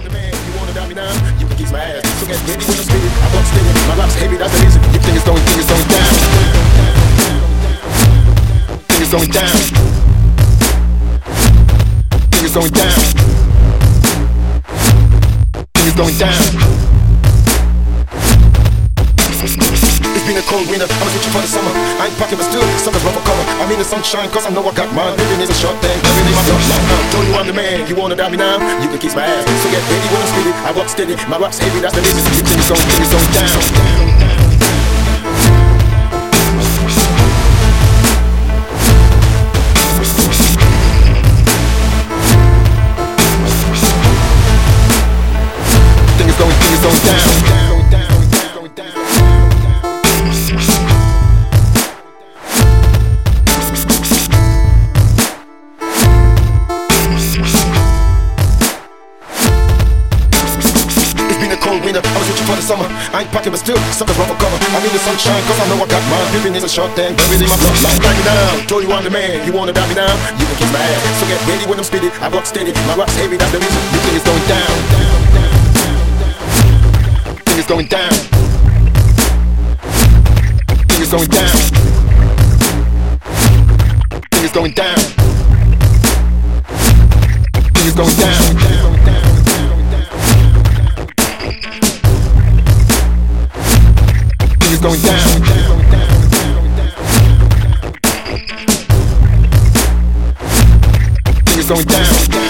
I'm the man. You wanna doubt me now? You can kiss my ass. So get ready when I'm spitting. I rock steady. My rap's heavy, that's the reason. You think it's going, think it's going down. Think it's going down. Think it's going down. Think it's going down. Cold winter, I'ma itching for the summer. I ain't packing, but still, summer's rough for cover. I'm in the sunshine, cause I know I got mine. Living is a short thing, living in my bloodline. Now, told you I'm the man, you wanna doubt me now? You can kiss my ass. So get ready when I'm spitting. I walk steady, my rap's heavy, that's the think it's going, think it's going down. Going, think it's going down. A I was reaching for the summer. I ain't packing, but still, something's wrong for cover. I'm in the sunshine, cause I know I got mine. Living is a short thing, buried in my bloodline. Back me down, told you I'm the man. You wanna doubt me now? You can kiss my ass. So get ready when I'm spitting. I rock steady, my rap's heavy, that's the reason. You think it's going down. Think it's going down. Think it's going down. Think it's going down. Think it's going down. Going down.